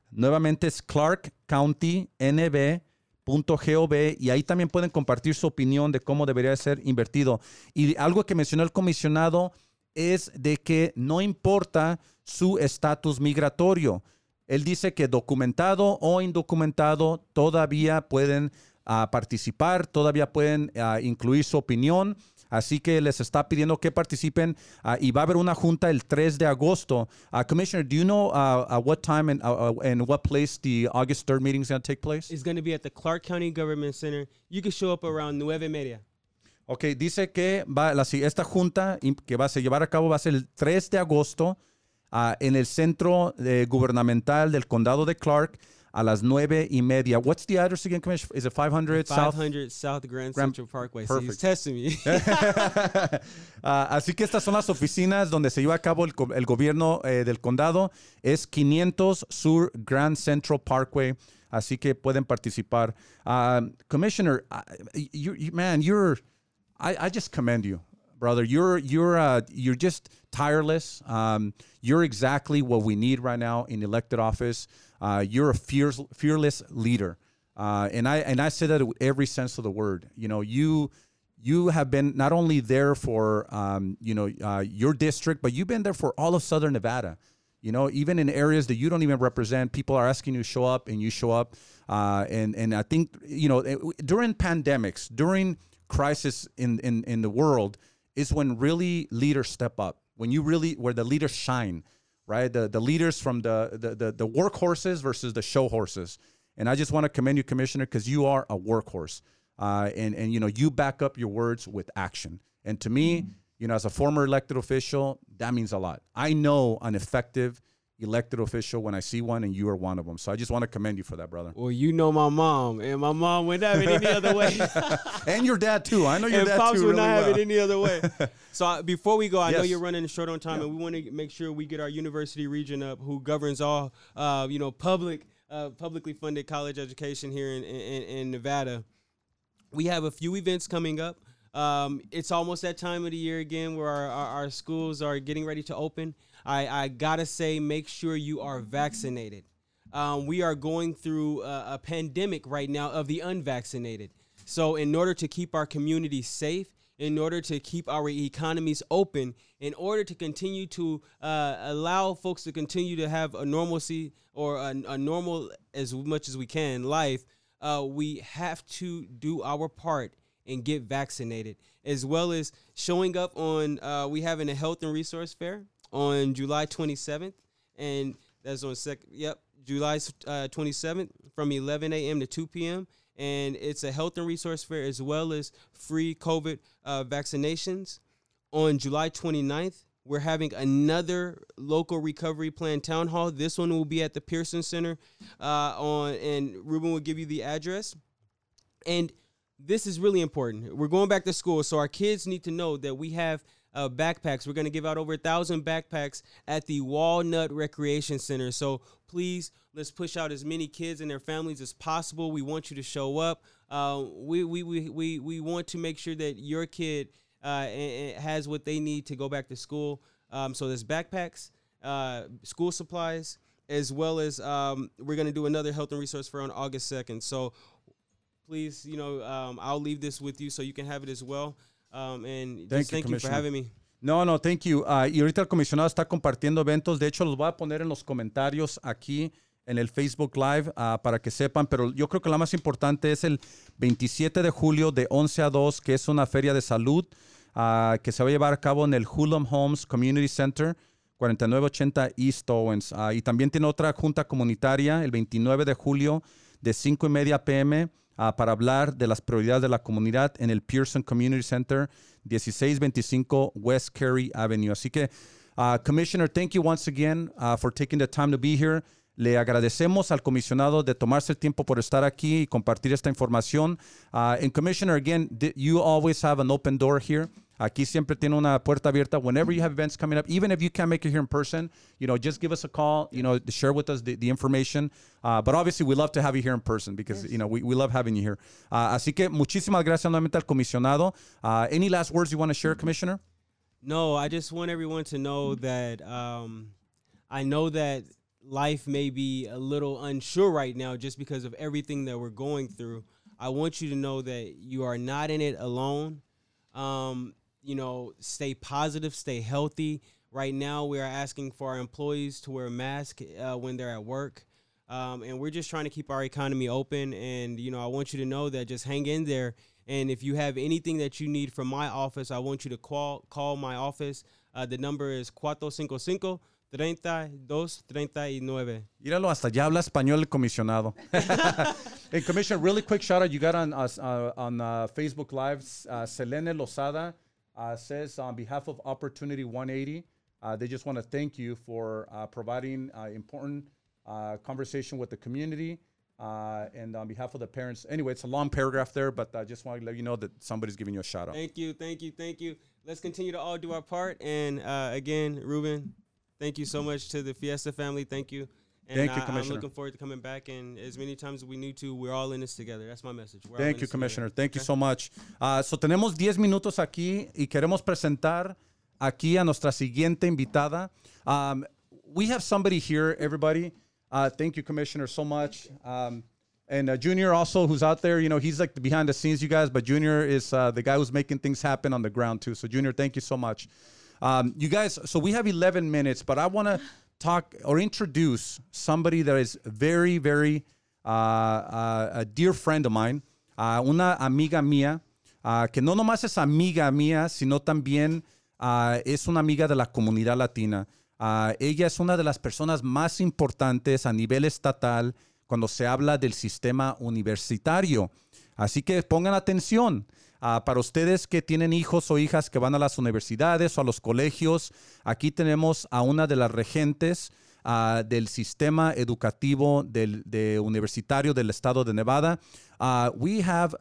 Nuevamente es clarkcountynb.gov y ahí también pueden compartir su opinión de cómo debería ser invertido. Y algo que mencionó el comisionado es de que no importa su estatus migratorio. Él dice que documentado o indocumentado todavía pueden ah, participar, todavía pueden ah, incluir su opinión. Así que les está pidiendo que participen ah, y va a haber una junta el 3 de agosto. Uh, Commissioner, do you know uh, uh, what time and, uh, uh, and what place the August 3rd meeting is going to take place? It's going to be at the Clark County Government Center. You can show up around nueve media. Ok, dice que va, la, esta junta que va a llevar a cabo va a ser el 3 de agosto ah, en el centro eh, gubernamental del condado de Clark a las 9 y media. What's the address again, Commissioner? Is it 500 South? 500 South Grand, Grand- Central Parkway. So he's Perfect. testing me. Ah, así que estas son las oficinas donde se lleva a cabo el, el gobierno eh, del condado. Es 500 Sur Grand Central Parkway. Así que pueden participar. Um, Commissioner, I- you, you- man, you're, I, I just commend you, brother. You're, you're, uh, you're just tireless. Um, you're exactly what we need right now in elected office. Uh, you're a fears, fearless leader. Uh, and I and I say that with every sense of the word. You know, you you have been not only there for um, you know uh, your district, but you've been there for all of Southern Nevada. You know, even in areas that you don't even represent, people are asking you to show up, and you show up. Uh, and and I think you know during pandemics, during crisis in in in the world, is when really leaders step up. When you really where the leaders shine, right? The the leaders from the the the, the workhorses versus the show horses. And I just want to commend you, Commissioner, because you are a workhorse, uh, and and you know you back up your words with action. And to me, you know, as a former elected official, that means a lot. I know an effective elected official when I see one, and you are one of them. So I just want to commend you for that, brother. Well, you know my mom, and my mom would not have it any other way. and your dad too. I know your and dad pops too. would really not have well. it any other way. so I, before we go, I know you're running short on time, and we want to make sure we get our university region up, who governs all, uh, you know, public, uh, publicly funded college education here in, in, in Nevada. We have a few events coming up. Um, it's almost that time of the year again where our, our, our schools are getting ready to open. I, I gotta say, make sure you are vaccinated. Um, we are going through a, a pandemic right now of the unvaccinated. So, in order to keep our communities safe, in order to keep our economies open, in order to continue to uh, allow folks to continue to have a normalcy or a, a normal as much as we can life, uh, we have to do our part and get vaccinated, as well as showing up on. Uh, we having a health and resource fair on July 27th, and that's on second. Yep, July uh, 27th from 11 a.m. to 2 p.m. And it's a health and resource fair as well as free COVID uh, vaccinations. On July 29th, we're having another local recovery plan town hall. This one will be at the Pearson Center. Uh, on and Ruben will give you the address. And this is really important. We're going back to school, so our kids need to know that we have uh, backpacks. We're going to give out over a thousand backpacks at the Walnut Recreation Center. So please, let's push out as many kids and their families as possible. We want you to show up. Uh, we, we, we, we, we want to make sure that your kid uh, has what they need to go back to school. Um, so there's backpacks, uh, school supplies, as well as um, we're going to do another health and resource fair on August 2nd. So please, you know, um, I'll leave this with you so you can have it as well. Um, and Thank just you, thank you for having me. No, no, thank you. Ah, y ahorita el comisionado está compartiendo eventos. De hecho, los voy a poner en los comentarios aquí en el Facebook Live ah, para que sepan. Pero yo creo que la más importante es el 27 de julio de 11 a 2, que es una feria de salud ah, que se va a llevar a cabo en el Hulum Homes Community Center. 4980 East Owens. Y también tiene otra junta comunitaria el 29 de julio de 5 y media pm ah, para hablar de las prioridades de la comunidad en el Pearson Community Center, 1625 West Carey Avenue. Así que, ah, Commissioner, thank you once again ah, for taking the time to be here. Le agradecemos al comisionado de tomarse el tiempo por estar aquí y compartir esta información. And Commissioner, again, you always have an open door here. Aquí siempre tiene una puerta abierta. Whenever you have events coming up, even if you can't make it here in person, you know, just give us a call, you know, share with us the, the information. Uh, but obviously, we love to have you here in person because, you know, we, we love having you here. Uh, así que muchísimas gracias nuevamente al comisionado. Uh, any last words you want to share, Commissioner? No, I just want everyone to know that um, I know that life may be a little unsure right now just because of everything that we're going through. I want you to know that you are not in it alone. Um, you know, stay positive, stay healthy. Right now, we are asking for our employees to wear a mask uh, when they're at work. Um, and we're just trying to keep our economy open. And, you know, I want you to know that just hang in there. And if you have anything that you need from my office, I want you to call call my office. Uh, the number is 455 3239. Míralo, hasta ya habla español el comisionado. hey, Commissioner, really quick shout out. You got on us uh, on uh, Facebook Live. Uh, Selene Lozada uh, says on behalf of Opportunity 180, uh, they just want to thank you for uh, providing uh, important uh, conversation with the community. Uh, and on behalf of the parents, anyway, it's a long paragraph there, but I just want to let you know that somebody's giving you a shout out. Thank you, thank you, thank you. Let's continue to all do our part. And again, Ruben, thank you so much to the Fiesta family. Thank you. And Thank you, I, I'm Commissioner. looking forward to coming back. And as many times as we need to, we're all in this together. That's my message. We're Thank you, this together. Commissioner. Thank you so much. Ah, so tenemos 10 minutos aquí y queremos presentar aquí a nuestra siguiente invitada. Um, we have somebody here, everybody. Uh, thank you, Commissioner, so much. Um, and uh, Junior also, who's out there, you know, he's like the behind the scenes, you guys, but Junior is uh, the guy who's making things happen on the ground too. So, Junior, thank you so much. Um, you guys, so we have 11 minutes, but I want to talk or introduce somebody that is very, very uh, uh, a dear friend of mine, uh, una amiga mía, uh, que no nomás es amiga mía, sino también uh, es una amiga de la comunidad latina. Uh, ella es una de las personas más importantes a nivel estatal cuando se habla del sistema universitario. Así que pongan atención. Ah, para ustedes que tienen hijos o hijas que van a las universidades o a los colegios, aquí tenemos a una de las regentes ah, del sistema educativo del, de universitario del estado de Nevada. Ah, we have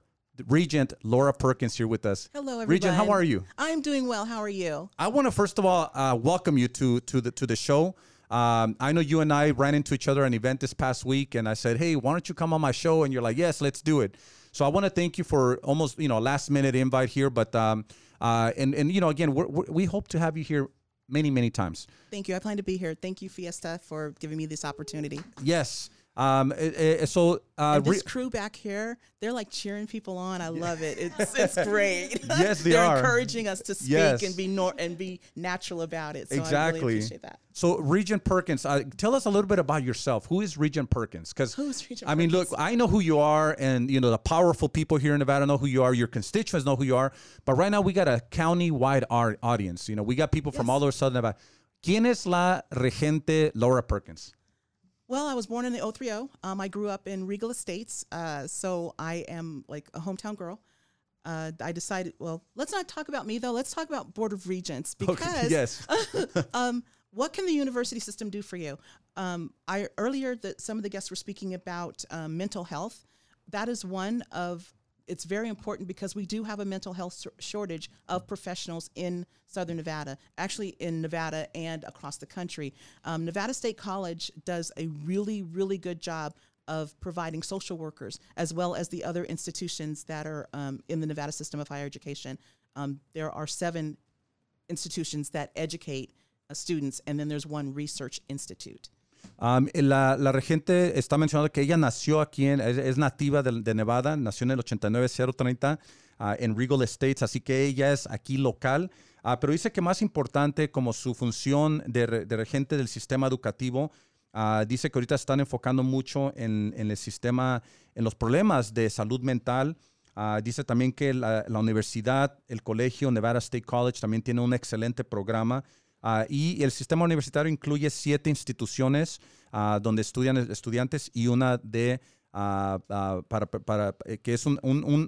Regent Laura Perkins here with us. Hello, everyone. Regent, how are you? I'm doing well. How are you? I want to first of all uh, welcome you to to the to the show. Um, I know you and I ran into each other at an event this past week, and I said, "Hey, why don't you come on my show?" And you're like, "Yes, let's do it." So I want to thank you for almost you know last minute invite here, but um, uh, and and you know again we're, we're, we hope to have you here many many times. Thank you. I plan to be here. Thank you, Fiesta, for giving me this opportunity. Yes. Um, eh, eh, so uh, And this re- crew back here, they're like cheering people on. I love it. It's it's great. Yes, they are are. encouraging us to speak Yes. and be nor- and be natural about it. So I exactly. really appreciate that. So Regent Perkins, uh, tell us a little bit about yourself. Who is Regent Perkins? Because Who's Regent I mean, look, I know who you are, and you know the powerful people here in Nevada know who you are. Your constituents know who you are. But right now, we got a county-wide audience. You know, we got people from all over Southern Nevada. ¿Quién es la regente Laura Perkins? Well, I was born in the 030. Um, I grew up in Regal Estates, uh, so I am like a hometown girl. Uh, I decided, well, let's not talk about me though. Let's talk about Board of Regents because yes. um, what can the university system do for you? Um, I earlier that some of the guests were speaking about um, mental health. That is one of it's very important because we do have a mental health shortage of professionals in Southern Nevada, actually in Nevada and across the country. Um, Nevada State College does a really, really good job of providing social workers as well as the other institutions that are um, in the Nevada system of higher education. Um, there are seven institutions that educate uh, students, and then there's one research institute. Um, la, regente está mencionando que ella nació aquí, es, nativa de, Nevada, nació en el 89030 ah, en Regal Estates, así que ella es aquí local. Ah, pero dice que más importante como su función de, re- de regente del sistema educativo, ah, dice que ahorita están enfocando mucho en, el sistema, en los problemas de salud mental. Dice también que la universidad, el colegio Nevada State College también tiene un excelente programa Ah, y el sistema universitario incluye siete instituciones ah, donde estudian estudiantes y una de ah, para, eh, que es un-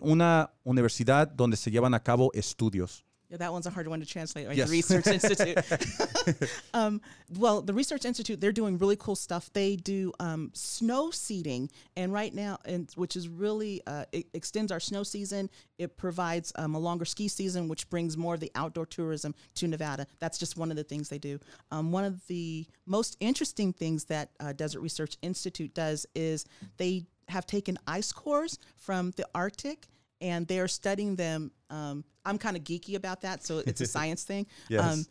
una universidad donde se llevan a cabo estudios. Yeah, that one's a hard one to translate, right? Yes. The Research Institute. um, well, the Research Institute, they're doing really cool stuff. They do um, snow seeding, and right now, and which is really uh, it extends our snow season. It provides um, a longer ski season, which brings more of the outdoor tourism to Nevada. That's just one of the things they do. Um, one of the most interesting things that uh, Desert Research Institute does is they have taken ice cores from the Arctic and they're studying them. Um, I'm kind of geeky about that, so it's a science thing. Yes. Um,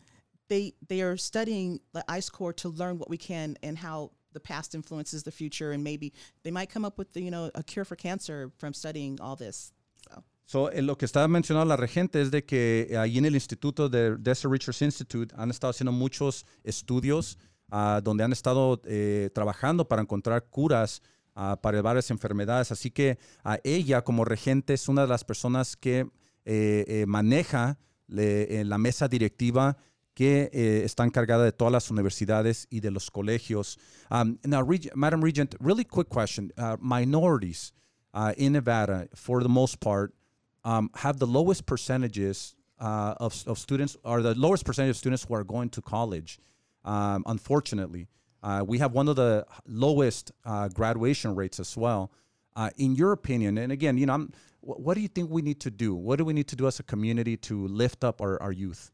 they they are studying the ice core to learn what we can and how the past influences the future, and maybe they might come up with the, you know a cure for cancer from studying all this. So So, eh, lo que estaba mencionando la regente es de que eh, ahí en el instituto de Desert Research Institute han estado haciendo muchos estudios ah, donde han estado eh, trabajando para encontrar curas ah, para varias enfermedades. Así que a ella como regente es una de las personas que eh, eh, maneja le- eh, la mesa directiva que eh, está encargada de todas las universidades y de los colegios. Um, now, Madam Regent, really quick question. Uh, minorities uh, in Nevada, for the most part, um, have the lowest percentages uh, of, of students, or the lowest percentage of students who are going to college. Um, unfortunately, uh, we have one of the lowest uh, graduation rates as well. Uh, in your opinion, and again, you know, I'm, wh- what do you think we need to do? What do we need to do as a community to lift up our, our youth?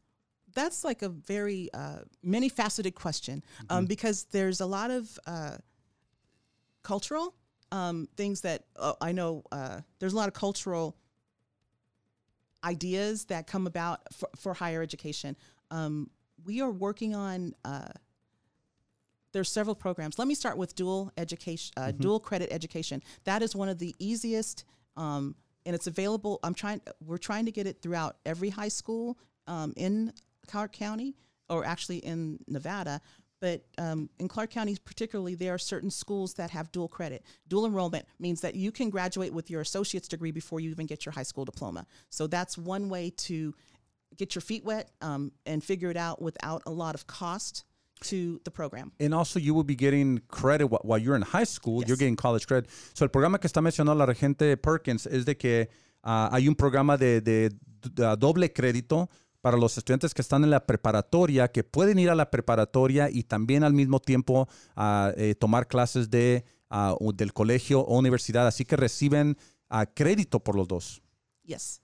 that's like a very uh, many faceted question um, because there's a lot of uh, cultural um, things that uh, I know. Uh, there's a lot of cultural ideas that come about for, for higher education. Um, we are working on uh, there's several programs. Let me start with dual education, uh, dual credit education. That is one of the easiest, um, and it's available. I'm trying. We're trying to get it throughout every high school um, in Clark County, or actually in Nevada. But um, in Clark County, particularly, there are certain schools that have dual credit. Dual enrollment means that you can graduate with your associate's degree before you even get your high school diploma. So that's one way to get your feet wet um, and figure it out without a lot of cost to the program. And also, you will be getting credit wh- while you're in high school. You're getting college credit. So, el programa que está mencionando la regente Perkins es de que ah, hay un programa de, de- de doble crédito para los estudiantes que están en la preparatoria, que pueden ir a la preparatoria y también al mismo tiempo ah, eh, tomar clases de, ah, o del colegio o universidad. Así que reciben ah, crédito por los dos. Yes.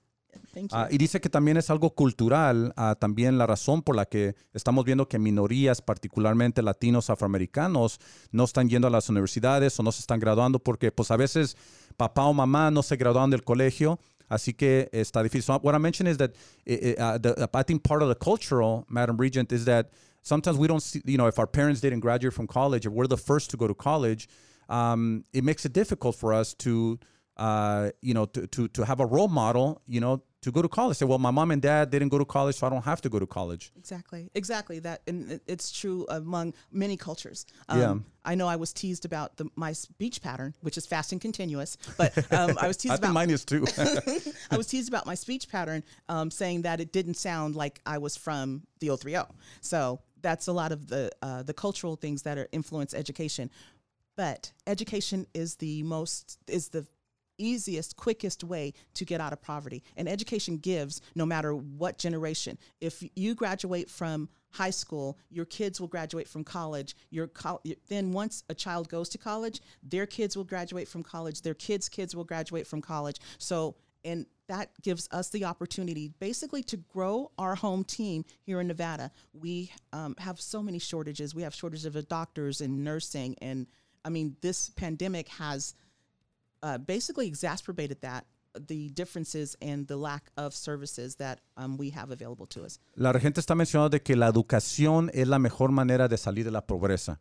Ah, y dice que también es algo cultural, ah, también la razón por la que estamos viendo que minorías, particularmente latinos, afroamericanos, no están yendo a las universidades o no se están graduando porque pues a veces papá o mamá no se graduaron del colegio, así que está difícil. So, what I mentioned is that uh, the, I think part of the cultural, Madam Regent, is that sometimes we don't see, you know, if our parents didn't graduate from college or we're the first to go to college, um, it makes it difficult for us to uh, you know, to, to, to have a role model, you know, to go to college. Say, well, my mom and dad didn't go to college, so I don't have to go to college. Exactly, exactly. That, and it's true among many cultures. Um, Yeah. I know I was teased about the, my speech pattern, which is fast and continuous, but um, I was teased I think about mine is too. I was teased about my speech pattern, um, saying that it didn't sound like I was from the 030. So that's a lot of the uh, the cultural things that are influence education. But education is the most is the easiest, quickest way to get out of poverty. And education gives no matter what generation. If you graduate from high school, your kids will graduate from college. Your col- then once a child goes to college, their kids will graduate from college. Their kids' kids will graduate from college. So and that gives us the opportunity basically to grow our home team here in Nevada. We um, have so many shortages. We have shortages of doctors and nursing, and I mean, this pandemic has uh, basically exacerbated that the differences and the lack of services that um, we have available to us. la regente está mencionando de que la educación es la mejor manera de salir de la pobreza.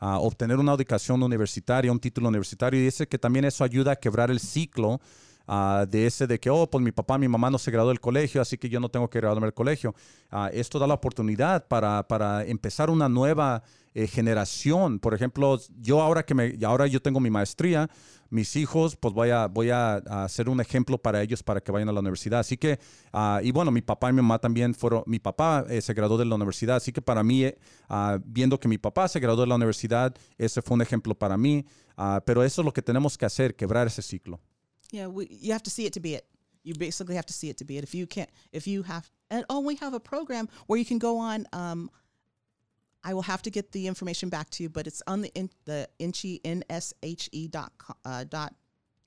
Ah, obtener una educación universitaria, un título universitario, y dice que también eso ayuda a quebrar el ciclo ah, de ese de que, oh, pues mi papá, mi mamá no se graduó del colegio, así que yo no tengo que graduarme del colegio. Ah, esto da la oportunidad para, para empezar una nueva eh, generación. Por ejemplo, yo ahora que me, ahora yo tengo mi maestría, mis hijos, pues voy a, voy a, a ser un ejemplo para ellos para que vayan a la universidad. Así que, ah, y bueno, mi papá y mi mamá también fueron, mi papá eh, se graduó de la universidad, así que para mí, eh, ah, viendo que mi papá se graduó de la universidad, ese fue un ejemplo para mí. Ah, pero eso es lo que tenemos que hacer, quebrar ese ciclo. Yeah, we, you have to see it to be it. You basically have to see it to be it. If you can't, if you have, and oh, we have a program where you can go on. Um, I will have to get the information back to you, but it's on the in, the Inchi nshe dot uh, dot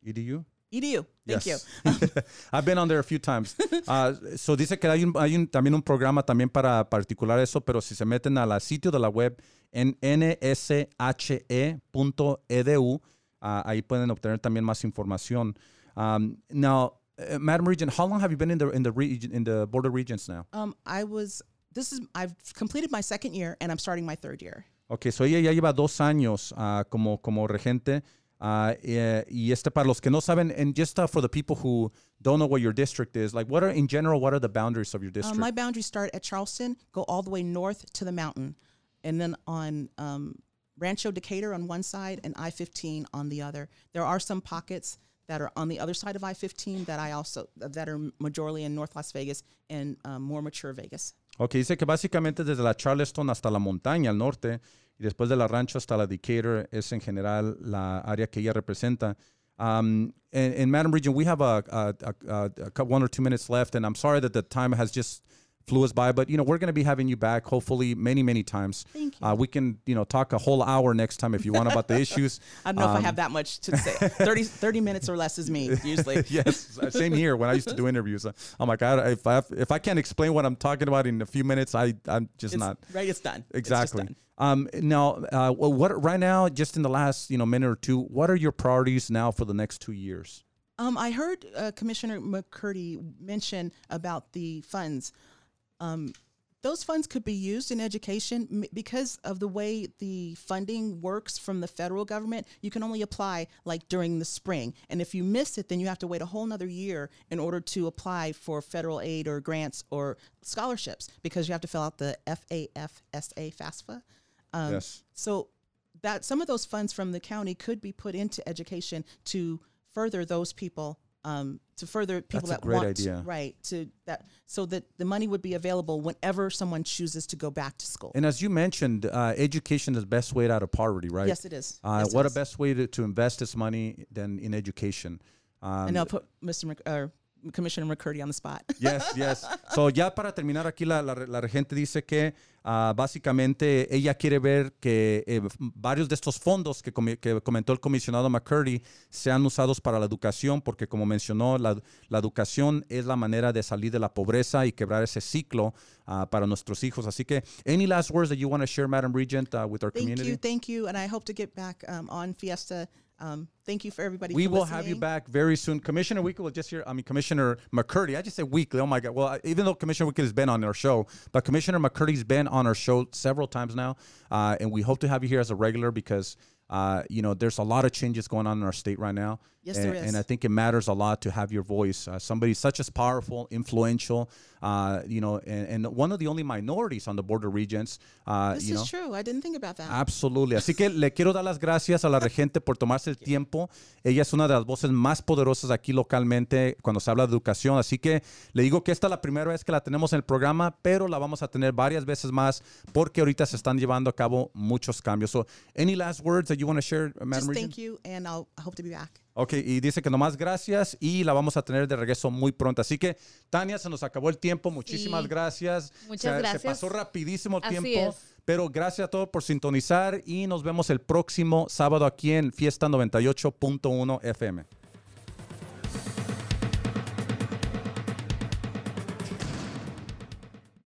EDU? edu. Thank you. Yes. I've been on there a few times. Ah, so dice que hay, un, hay un- también un programa también para particular eso, pero si se meten al sitio de la web en nshe.edu, ah, ahí pueden obtener también más información. Um, now, uh, Madam Regent, how long have you been in the in the region in the border regions now? Um, I was. This is. I've completed my second year, and I'm starting my third year. Ok, so ella ya lleva dos años ah, como, como regente. eh, y este para los que no saben, and just uh, for the people who don't know what your district is, like what are in general, what are the boundaries of your Um, district? my boundaries start at Charleston, go all the way north to the mountain, and then on um, Rancho Decatur on one side and I-15 on the other. There are some pockets that are on the other side of I-15 that I also that are majorly in North Las Vegas and um, more mature Vegas. Ok, dice que básicamente desde la Charleston hasta la montaña al norte y después de la rancho hasta la Decatur es en general la área que ella representa. Um, and Madam Regent, we have a, a, a, a, one or two minutes left, and I'm sorry that the time has just flew us by, but you know we're going to be having you back hopefully many many times. Thank you. Uh, we can you know talk a whole hour next time if you want about the issues. I don't know if I Um, have that much to say. 30, 30 minutes or less is me usually. yes, same here. When I used to do interviews, I'm like, I, if I have, if I can't explain what I'm talking about in a few minutes, I I'm just It's, not. right, it's done. It's Exactly. done. Um, now, uh, wh- what right now, just in the last you know minute or two, what are your priorities now for the next two years? Um, I heard uh, Commissioner McCurdy mention about the funds. Um, those funds could be used in education because of the way the funding works from the federal government. You can only apply like during the spring. And if you miss it, then you have to wait a whole nother year in order to apply for federal aid or grants or scholarships because you have to fill out the FAFSA FAFSA. Um, Yes. So that some of those funds from the county could be put into education to further those people, um, to further people That's a that great want idea. right to that, so that the money would be available whenever someone chooses to go back to school. And as you mentioned, uh, education is the best way out of poverty, right? Yes, it is. Uh, Yes, it what is. a best way to, to invest this money than in education. Um, and I'll put Mr. Mc, or Commissioner McCurdy on the spot. Yes, yes. So ya para terminar aquí, la, la, la regente dice que ah, básicamente ella quiere ver que eh, varios de estos fondos que, comi- que comentó el comisionado McCurdy sean usados para la educación, porque como mencionó, la, la educación es la manera de salir de la pobreza y quebrar ese ciclo ah, para nuestros hijos. Así que, any last words that you want to share, Madam Regent, uh, with our Thank community? you, thank you, and I hope to get back um, on Fiesta. Um, thank you for everybody. We for will have you back very soon. Commissioner Weekly will just hear, I mean, Commissioner McCurdy. I just say Weekly. Oh my God. Well, I- even though Commissioner Weekly has been on our show, but Commissioner McCurdy's been on our show several times now. Uh, and we hope to have you here as a regular because, uh, you know, there's a lot of changes going on in our state right now. Yes, and, there is. And I think it matters a lot to have your voice. Uh, somebody such as powerful, influential, uh, you know, and, and one of the only minorities on the Board of Regents. Uh, This you is know, true. I didn't think about that. Absolutely. Así que le quiero dar las gracias a la regente por tomarse el tiempo. Ella es una de las voces más poderosas aquí localmente cuando se habla de educación. Así que le digo que esta es la primera vez que la tenemos en el programa, pero la vamos a tener varias veces más porque ahorita se están llevando a cabo muchos cambios. So, any last words that you want to share, Madam Just Regent? thank you, and I'll I hope to be back. Ok, y dice que nomás gracias y la vamos a tener de regreso muy pronto. Así que, Tania, se nos acabó el tiempo. Muchísimas Sí. gracias. Muchas Se- gracias. Se pasó rapidísimo el Así tiempo. es. Pero gracias a todos por sintonizar y nos vemos el próximo sábado aquí en Fiesta 98.1 FM.